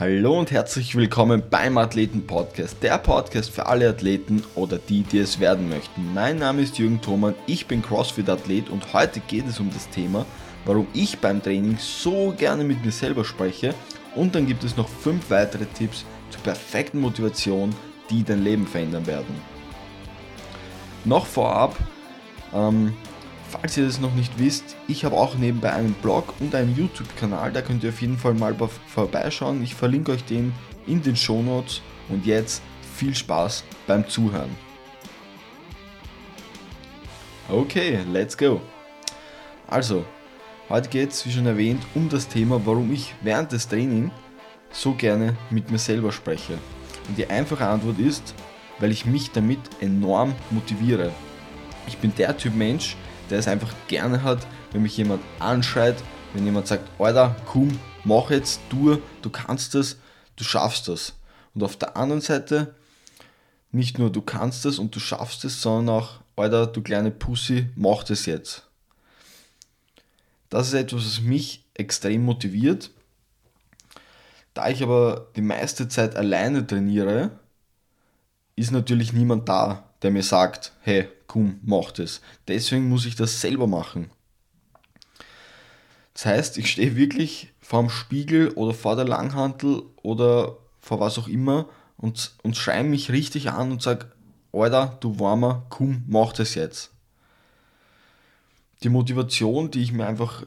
Hallo und herzlich willkommen beim Athleten Podcast, der Podcast für alle Athleten oder die, die es werden möchten. Mein Name ist Jürgen Thoman, ich bin CrossFit Athlet und heute geht es um das Thema, warum ich beim Training so gerne mit mir selber spreche und dann gibt es noch fünf weitere Tipps zur perfekten Motivation, die dein Leben verändern werden. Noch vorab, ähm, Falls ihr das noch nicht wisst, ich habe auch nebenbei einen Blog und einen YouTube-Kanal, da könnt ihr auf jeden Fall mal vorbeischauen. Ich verlinke euch den in den Show Notes und jetzt viel Spaß beim Zuhören. Okay, let's go. Also, heute geht es, wie schon erwähnt, um das Thema, warum ich während des Trainings so gerne mit mir selber spreche. Und die einfache Antwort ist, weil ich mich damit enorm motiviere. Ich bin der Typ Mensch, der es einfach gerne hat, wenn mich jemand anschreit, wenn jemand sagt, Alter, komm, mach jetzt, du, du kannst das, du schaffst das. Und auf der anderen Seite, nicht nur du kannst das und du schaffst es, sondern auch, Alter, du kleine Pussy, mach das jetzt. Das ist etwas, was mich extrem motiviert. Da ich aber die meiste Zeit alleine trainiere, ist natürlich niemand da, der mir sagt, hey, komm, mach das. Deswegen muss ich das selber machen. Das heißt, ich stehe wirklich vor dem Spiegel oder vor der Langhantel oder vor was auch immer und, und schreie mich richtig an und sage, Alter, du Warmer, komm, mach das jetzt. Die Motivation, die ich mir einfach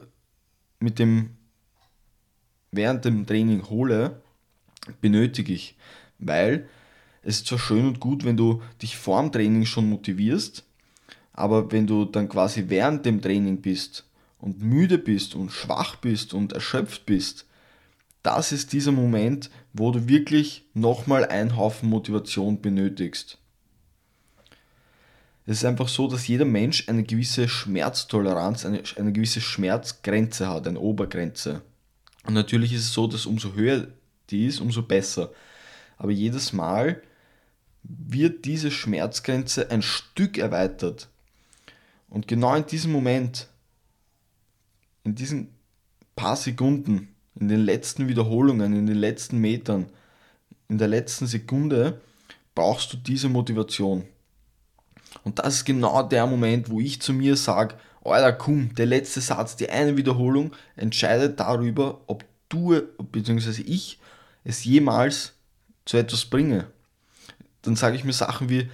mit dem während dem Training hole, benötige ich, weil es ist zwar schön und gut, wenn du dich vor dem Training schon motivierst, aber wenn du dann quasi während dem Training bist und müde bist und schwach bist und erschöpft bist, das ist dieser Moment, wo du wirklich nochmal einen Haufen Motivation benötigst. Es ist einfach so, dass jeder Mensch eine gewisse Schmerztoleranz, eine, eine gewisse Schmerzgrenze hat, eine Obergrenze. Und natürlich ist es so, dass umso höher die ist, umso besser. Aber jedes Mal wird diese Schmerzgrenze ein Stück erweitert. Und genau in diesem Moment, in diesen paar Sekunden, in den letzten Wiederholungen, in den letzten Metern, in der letzten Sekunde, brauchst du diese Motivation. Und das ist genau der Moment, wo ich zu mir sage, Alter, komm, der letzte Satz, die eine Wiederholung entscheidet darüber, ob du bzw. ich es jemals zu etwas bringe. Dann sage ich mir Sachen wie,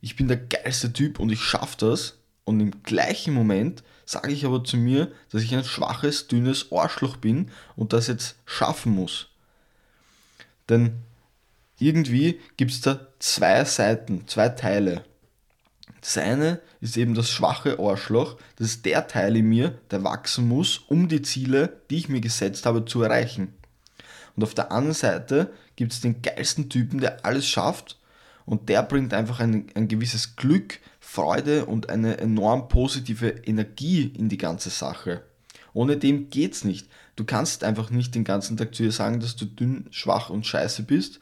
ich bin der geilste Typ und ich schaffe das. Und im gleichen Moment sage ich aber zu mir, dass ich ein schwaches, dünnes Arschloch bin und das jetzt schaffen muss. Denn irgendwie gibt es da zwei Seiten, zwei Teile. Das eine ist eben das schwache Arschloch, das ist der Teil in mir, der wachsen muss, um die Ziele, die ich mir gesetzt habe, zu erreichen. Und auf der anderen Seite gibt es den geilsten Typen, der alles schafft und der bringt einfach ein, ein gewisses Glück, Freude und eine enorm positive Energie in die ganze Sache. Ohne dem geht's nicht. Du kannst einfach nicht den ganzen Tag zu ihr sagen, dass du dünn, schwach und scheiße bist.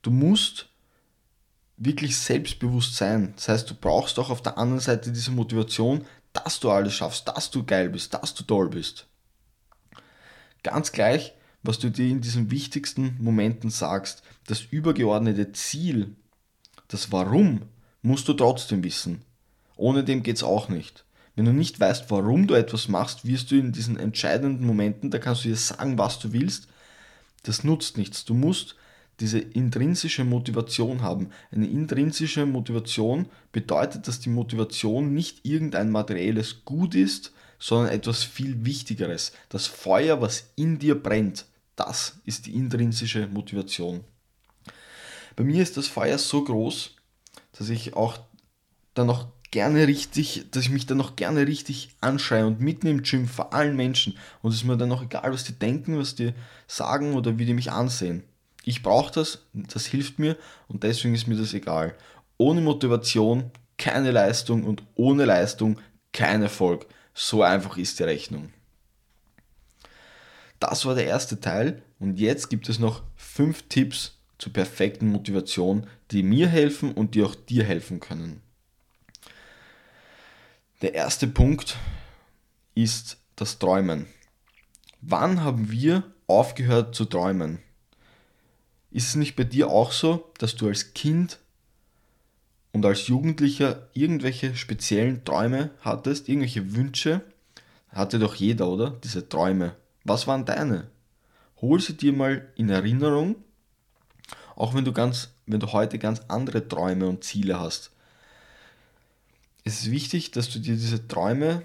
Du musst wirklich selbstbewusst sein. Das heißt, du brauchst auch auf der anderen Seite diese Motivation, dass du alles schaffst, dass du geil bist, dass du toll bist. Ganz gleich, was du dir in diesen wichtigsten Momenten sagst. Das übergeordnete Ziel, das Warum, musst du trotzdem wissen. Ohne dem geht es auch nicht. Wenn du nicht weißt, warum du etwas machst, wirst du in diesen entscheidenden Momenten, da kannst du dir sagen, was du willst, das nutzt nichts. Du musst diese intrinsische Motivation haben. Eine intrinsische Motivation bedeutet, dass die Motivation nicht irgendein materielles Gut ist, sondern etwas viel Wichtigeres. Das Feuer, was in dir brennt. Das ist die intrinsische Motivation. Bei mir ist das Feuer so groß, dass ich auch dann noch gerne richtig, dass ich mich dann noch gerne richtig anschreie und mitten im Gym vor allen Menschen und es ist mir dann noch egal, was die denken, was die sagen oder wie die mich ansehen. Ich brauche das, das hilft mir und deswegen ist mir das egal. Ohne Motivation keine Leistung und ohne Leistung kein Erfolg. So einfach ist die Rechnung. Das war der erste Teil und jetzt gibt es noch fünf Tipps zur perfekten Motivation, die mir helfen und die auch dir helfen können. Der erste Punkt ist das Träumen. Wann haben wir aufgehört zu träumen? Ist es nicht bei dir auch so, dass du als Kind und als Jugendlicher irgendwelche speziellen Träume hattest, irgendwelche Wünsche? Hatte doch jeder, oder? Diese Träume. Was waren deine? Hol sie dir mal in Erinnerung, auch wenn du ganz, wenn du heute ganz andere Träume und Ziele hast. Es ist wichtig, dass du dir diese Träume,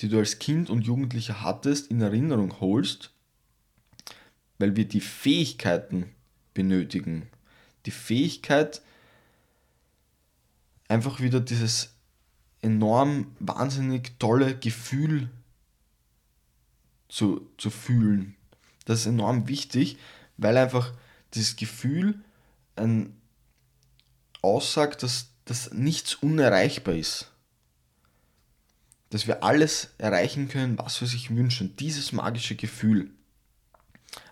die du als Kind und Jugendlicher hattest, in Erinnerung holst, weil wir die Fähigkeiten benötigen. Die Fähigkeit, einfach wieder dieses enorm wahnsinnig tolle Gefühl zu, zu fühlen. Das ist enorm wichtig, weil einfach dieses Gefühl ein, aussagt, dass, dass nichts unerreichbar ist. Dass wir alles erreichen können, was wir sich wünschen. Dieses magische Gefühl.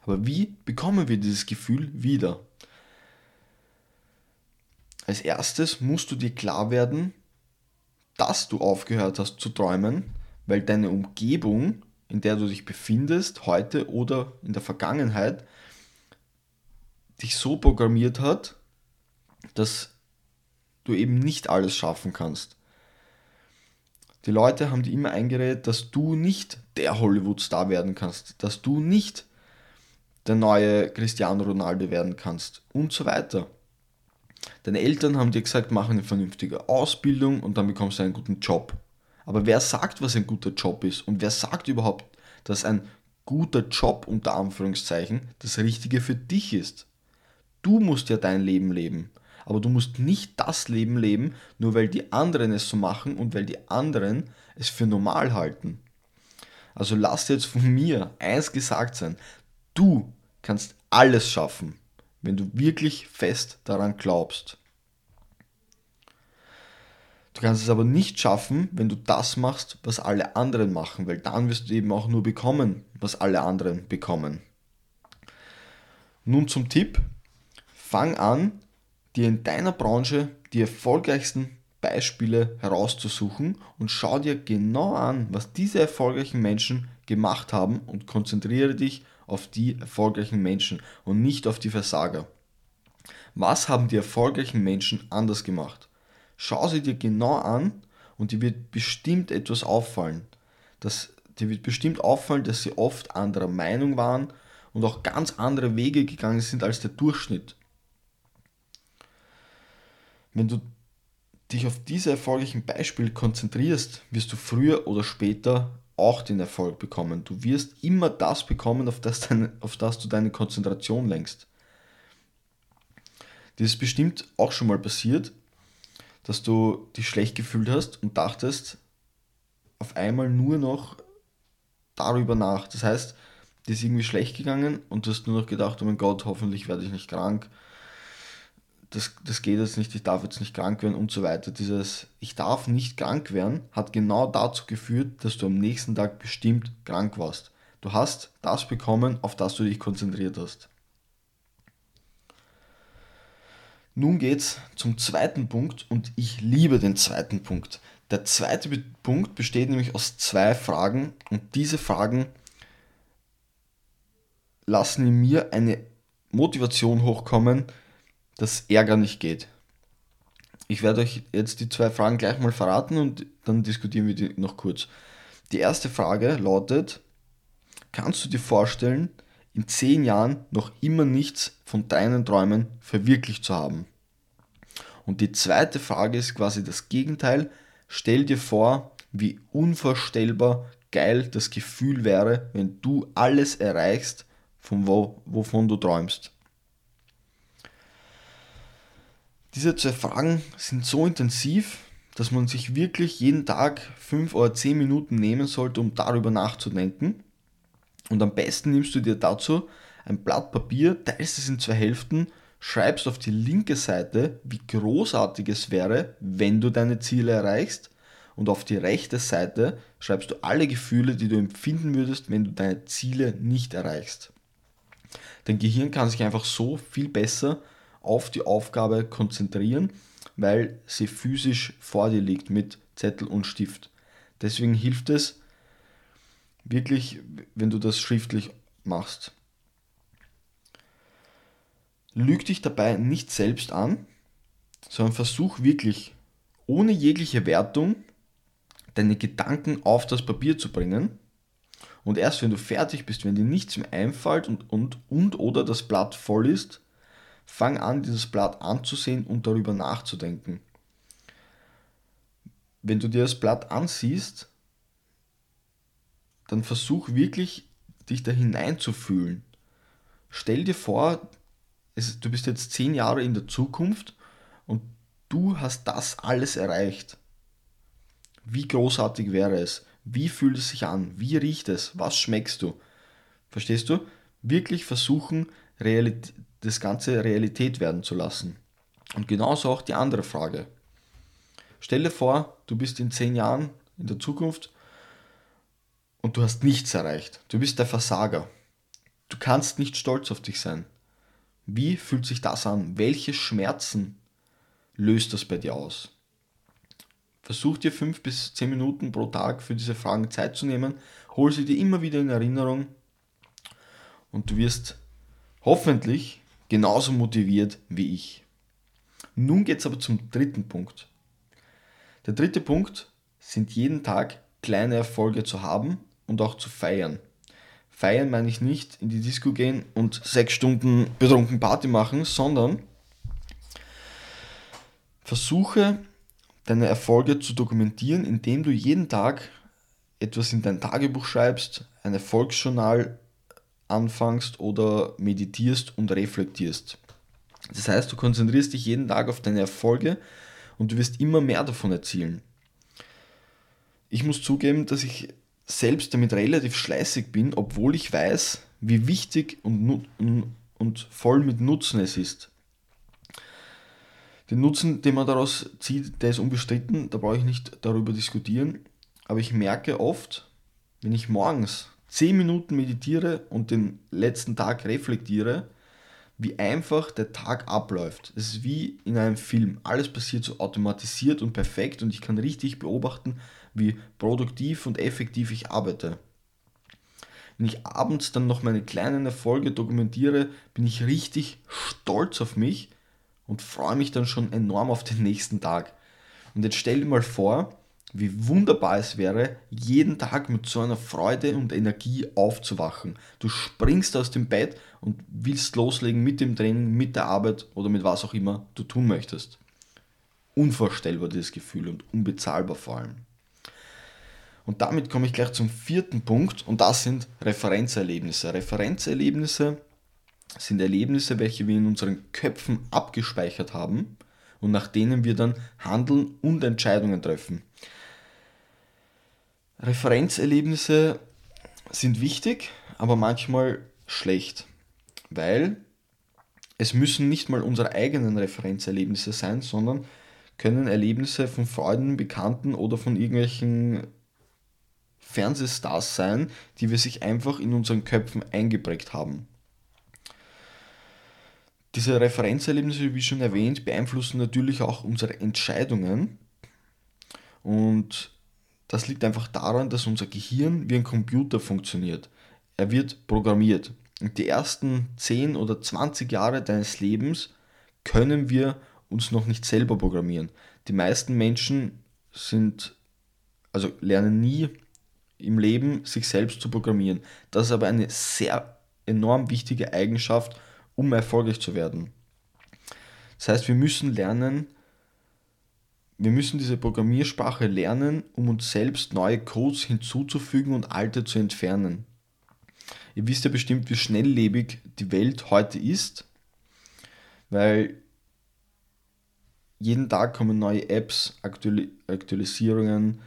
Aber wie bekommen wir dieses Gefühl wieder? Als erstes musst du dir klar werden, dass du aufgehört hast zu träumen, weil deine Umgebung, in der du dich befindest, heute oder in der Vergangenheit, dich so programmiert hat, dass du eben nicht alles schaffen kannst. Die Leute haben dir immer eingeredet, dass du nicht der Hollywood-Star werden kannst, dass du nicht der neue Cristiano Ronaldo werden kannst und so weiter. Deine Eltern haben dir gesagt, mach eine vernünftige Ausbildung und dann bekommst du einen guten Job. Aber wer sagt, was ein guter Job ist? Und wer sagt überhaupt, dass ein guter Job unter Anführungszeichen das Richtige für dich ist? Du musst ja dein Leben leben. Aber du musst nicht das Leben leben, nur weil die anderen es so machen und weil die anderen es für normal halten. Also lass dir jetzt von mir eins gesagt sein. Du kannst alles schaffen, wenn du wirklich fest daran glaubst. Du kannst es aber nicht schaffen, wenn du das machst, was alle anderen machen, weil dann wirst du eben auch nur bekommen, was alle anderen bekommen. Nun zum Tipp. Fang an, dir in deiner Branche die erfolgreichsten Beispiele herauszusuchen und schau dir genau an, was diese erfolgreichen Menschen gemacht haben und konzentriere dich auf die erfolgreichen Menschen und nicht auf die Versager. Was haben die erfolgreichen Menschen anders gemacht? Schau sie dir genau an und dir wird bestimmt etwas auffallen. Das, dir wird bestimmt auffallen, dass sie oft anderer Meinung waren und auch ganz andere Wege gegangen sind als der Durchschnitt. Wenn du dich auf diese erfolgreichen Beispiele konzentrierst, wirst du früher oder später auch den Erfolg bekommen. Du wirst immer das bekommen, auf das, deine, auf das du deine Konzentration lenkst. Das ist bestimmt auch schon mal passiert, dass du dich schlecht gefühlt hast und dachtest auf einmal nur noch darüber nach. Das heißt, dir ist irgendwie schlecht gegangen und du hast nur noch gedacht, oh mein Gott, hoffentlich werde ich nicht krank das, das geht jetzt nicht, ich darf jetzt nicht krank werden und so weiter. Dieses Ich darf nicht krank werden hat genau dazu geführt, dass du am nächsten Tag bestimmt krank warst. Du hast das bekommen, auf das du dich konzentriert hast. Nun geht's zum zweiten Punkt und ich liebe den zweiten Punkt. Der zweite Punkt besteht nämlich aus zwei Fragen und diese Fragen lassen in mir eine Motivation hochkommen, dass Ärger nicht geht. Ich werde euch jetzt die zwei Fragen gleich mal verraten und dann diskutieren wir die noch kurz. Die erste Frage lautet, kannst du dir vorstellen, in zehn Jahren noch immer nichts von deinen Träumen verwirklicht zu haben? Und die zweite Frage ist quasi das Gegenteil. Stell dir vor, wie unvorstellbar geil das Gefühl wäre, wenn du alles erreichst, von wo, wovon du träumst. Diese zwei Fragen sind so intensiv, dass man sich wirklich jeden Tag fünf oder zehn Minuten nehmen sollte, um darüber nachzudenken. Und am besten nimmst du dir dazu ein Blatt Papier, teilst es in zwei Hälften, schreibst auf die linke Seite, wie großartig es wäre, wenn du deine Ziele erreichst. Und auf die rechte Seite schreibst du alle Gefühle, die du empfinden würdest, wenn du deine Ziele nicht erreichst. Dein Gehirn kann sich einfach so viel besser auf die Aufgabe konzentrieren, weil sie physisch vor dir liegt mit Zettel und Stift. Deswegen hilft es wirklich, wenn du das schriftlich machst. lüg dich dabei nicht selbst an, sondern versuch wirklich ohne jegliche Wertung deine Gedanken auf das Papier zu bringen. Und erst wenn du fertig bist, wenn dir nichts mehr einfällt und, und, und oder das Blatt voll ist, fang an, dieses Blatt anzusehen und darüber nachzudenken. Wenn du dir das Blatt ansiehst, dann versuch wirklich, dich da hineinzufühlen. Stell dir vor, es, du bist jetzt zehn Jahre in der Zukunft und du hast das alles erreicht. Wie großartig wäre es? Wie fühlt es sich an? Wie riecht es? Was schmeckst du? Verstehst du? Wirklich versuchen, Realität, das Ganze Realität werden zu lassen. Und genauso auch die andere Frage. Stell dir vor, du bist in zehn Jahren in der Zukunft und du hast nichts erreicht. Du bist der Versager. Du kannst nicht stolz auf dich sein. Wie fühlt sich das an? Welche Schmerzen löst das bei dir aus? Versuch dir fünf bis zehn Minuten pro Tag für diese Fragen Zeit zu nehmen. Hol sie dir immer wieder in Erinnerung und du wirst hoffentlich genauso motiviert wie ich. Nun geht es aber zum dritten Punkt. Der dritte Punkt sind jeden Tag kleine Erfolge zu haben und auch zu feiern. Feiern meine ich nicht in die Disco gehen und sechs Stunden betrunken Party machen, sondern versuche deine Erfolge zu dokumentieren, indem du jeden Tag etwas in dein Tagebuch schreibst, ein Erfolgsjournal anfängst oder meditierst und reflektierst. Das heißt, du konzentrierst dich jeden Tag auf deine Erfolge und du wirst immer mehr davon erzielen. Ich muss zugeben, dass ich selbst damit relativ schleißig bin, obwohl ich weiß, wie wichtig und, und voll mit Nutzen es ist. Den Nutzen, den man daraus zieht, der ist unbestritten, da brauche ich nicht darüber diskutieren. Aber ich merke oft, wenn ich morgens 10 Minuten meditiere und den letzten Tag reflektiere, wie einfach der Tag abläuft. Es ist wie in einem Film. Alles passiert so automatisiert und perfekt und ich kann richtig beobachten, wie produktiv und effektiv ich arbeite. Wenn ich abends dann noch meine kleinen Erfolge dokumentiere, bin ich richtig stolz auf mich und freue mich dann schon enorm auf den nächsten Tag. Und jetzt stell dir mal vor, wie wunderbar es wäre, jeden Tag mit so einer Freude und Energie aufzuwachen. Du springst aus dem Bett und willst loslegen mit dem Training, mit der Arbeit oder mit was auch immer du tun möchtest. Unvorstellbar dieses Gefühl und unbezahlbar vor allem. Und damit komme ich gleich zum vierten Punkt und das sind Referenzerlebnisse. Referenzerlebnisse sind Erlebnisse, welche wir in unseren Köpfen abgespeichert haben und nach denen wir dann handeln und Entscheidungen treffen. Referenzerlebnisse sind wichtig, aber manchmal schlecht, weil es müssen nicht mal unsere eigenen Referenzerlebnisse sein, sondern können Erlebnisse von Freunden, Bekannten oder von irgendwelchen Fernsehstars sein, die wir sich einfach in unseren Köpfen eingeprägt haben. Diese Referenzerlebnisse, wie schon erwähnt, beeinflussen natürlich auch unsere Entscheidungen. Und das liegt einfach daran, dass unser Gehirn wie ein Computer funktioniert. Er wird programmiert. Und die ersten 10 oder 20 Jahre deines Lebens können wir uns noch nicht selber programmieren. Die meisten Menschen sind, also lernen nie im Leben, sich selbst zu programmieren. Das ist aber eine sehr enorm wichtige Eigenschaft, um erfolgreich zu werden. Das heißt, wir müssen lernen, wir müssen diese Programmiersprache lernen, um uns selbst neue Codes hinzuzufügen und alte zu entfernen. Ihr wisst ja bestimmt, wie schnelllebig die Welt heute ist, weil jeden Tag kommen neue Apps, Aktualisierungen,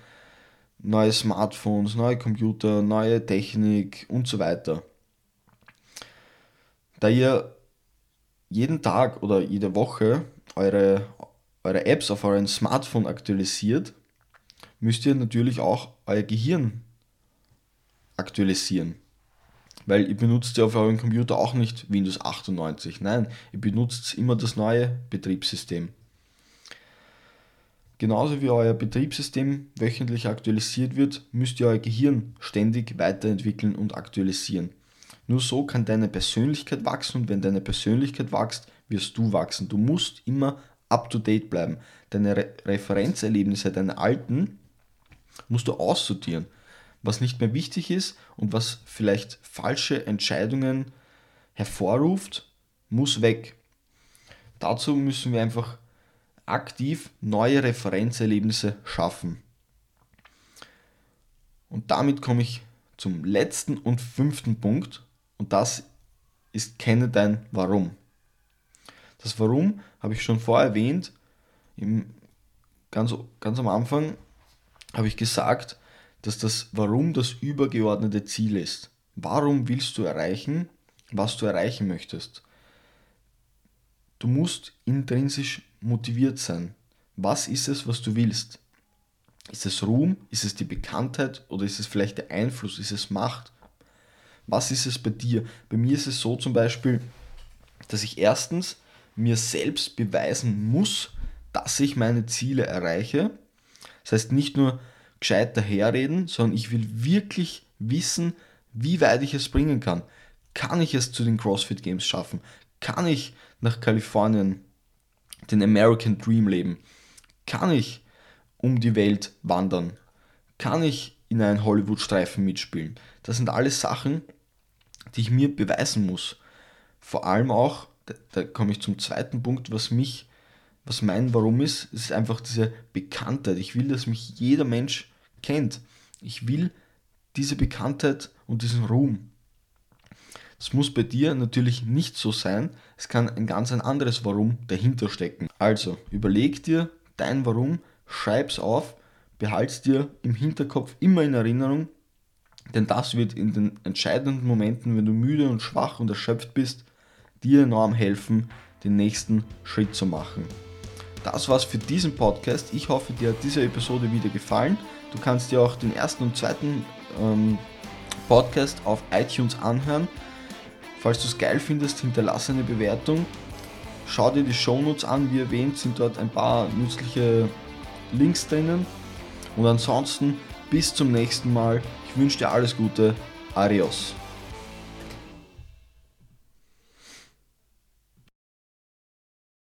neue Smartphones, neue Computer, neue Technik und so weiter. Da ihr jeden Tag oder jede Woche eure, eure Apps auf eurem Smartphone aktualisiert, müsst ihr natürlich auch euer Gehirn aktualisieren. Weil ihr benutzt ja auf eurem Computer auch nicht Windows 98. Nein, ihr benutzt immer das neue Betriebssystem. Genauso wie euer Betriebssystem wöchentlich aktualisiert wird, müsst ihr euer Gehirn ständig weiterentwickeln und aktualisieren. Nur so kann deine Persönlichkeit wachsen und wenn deine Persönlichkeit wächst, wirst du wachsen. Du musst immer up-to-date bleiben. Deine Re Referenzerlebnisse, deine alten, musst du aussortieren. Was nicht mehr wichtig ist und was vielleicht falsche Entscheidungen hervorruft, muss weg. Dazu müssen wir einfach aktiv neue Referenzerlebnisse schaffen. Und damit komme ich zum letzten und fünften Punkt und das ist kenne dein Warum. Das Warum habe ich schon vorher erwähnt. Im, ganz, ganz am Anfang habe ich gesagt, dass das Warum das übergeordnete Ziel ist. Warum willst du erreichen, was du erreichen möchtest? Du musst intrinsisch motiviert sein. Was ist es, was du willst? Ist es Ruhm? Ist es die Bekanntheit? Oder ist es vielleicht der Einfluss? Ist es Macht? Was ist es bei dir? Bei mir ist es so zum Beispiel, dass ich erstens mir selbst beweisen muss, dass ich meine Ziele erreiche. Das heißt nicht nur gescheit daherreden, sondern ich will wirklich wissen, wie weit ich es bringen kann. Kann ich es zu den CrossFit Games schaffen? Kann ich nach Kalifornien den American Dream leben? Kann ich um die Welt wandern? Kann ich in einen Hollywood-Streifen mitspielen? Das sind alles Sachen, die ich mir beweisen muss. Vor allem auch, da, da komme ich zum zweiten Punkt, was mich, was mein Warum ist, ist einfach diese Bekanntheit. Ich will, dass mich jeder Mensch kennt. Ich will diese Bekanntheit und diesen Ruhm. Es muss bei dir natürlich nicht so sein. Es kann ein ganz ein anderes Warum dahinter stecken. Also überleg dir dein Warum, schreib's auf, behalt's dir im Hinterkopf immer in Erinnerung, denn das wird in den entscheidenden Momenten, wenn du müde und schwach und erschöpft bist, dir enorm helfen, den nächsten Schritt zu machen. Das war's für diesen Podcast. Ich hoffe, dir hat diese Episode wieder gefallen. Du kannst dir auch den ersten und zweiten ähm, Podcast auf iTunes anhören. Falls du es geil findest, hinterlasse eine Bewertung. Schau dir die Shownotes an, wie erwähnt, sind dort ein paar nützliche Links drinnen. Und ansonsten bis zum nächsten Mal. Ich wünsche dir alles Gute. Adios.